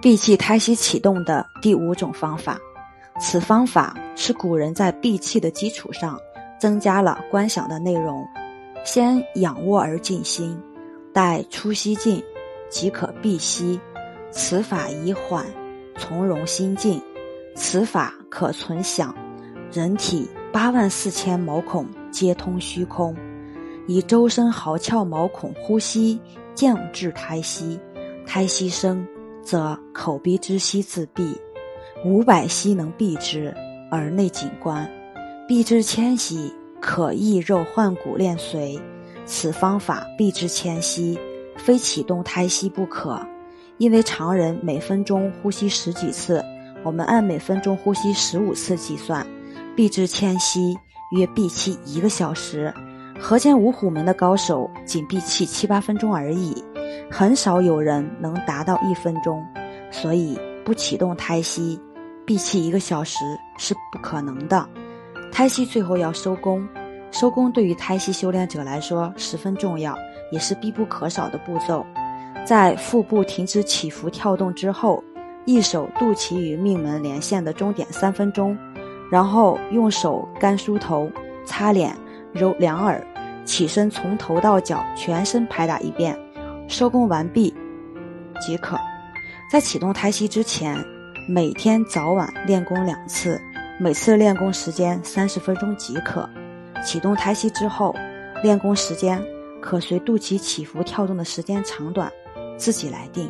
闭气胎息启动的第五种方法，此方法是古人在闭气的基础上增加了观想的内容。先仰卧而静心，待出息尽，即可闭息。此法以缓，从容心静。此法可存想，人体八万四千毛孔皆通虚空，以周身毫窍毛孔呼吸降至胎息，胎息生。则口鼻之息自闭，五百息能闭之，而内景观。闭之千息，可益肉换骨练髓。此方法闭之千息，非启动胎息不可。因为常人每分钟呼吸十几次，我们按每分钟呼吸十五次计算，闭之千息约闭气一个小时。河间五虎门的高手仅闭气七八分钟而已。很少有人能达到一分钟，所以不启动胎息，闭气一个小时是不可能的。胎息最后要收功，收功对于胎息修炼者来说十分重要，也是必不可少的步骤。在腹部停止起伏跳动之后，一手肚脐与命门连线的终点三分钟，然后用手干梳头、擦脸、揉两耳，起身从头到脚全身拍打一遍。收工完毕即可。在启动胎息之前，每天早晚练功两次，每次练功时间三十分钟即可。启动胎息之后，练功时间可随肚脐起伏跳动的时间长短自己来定。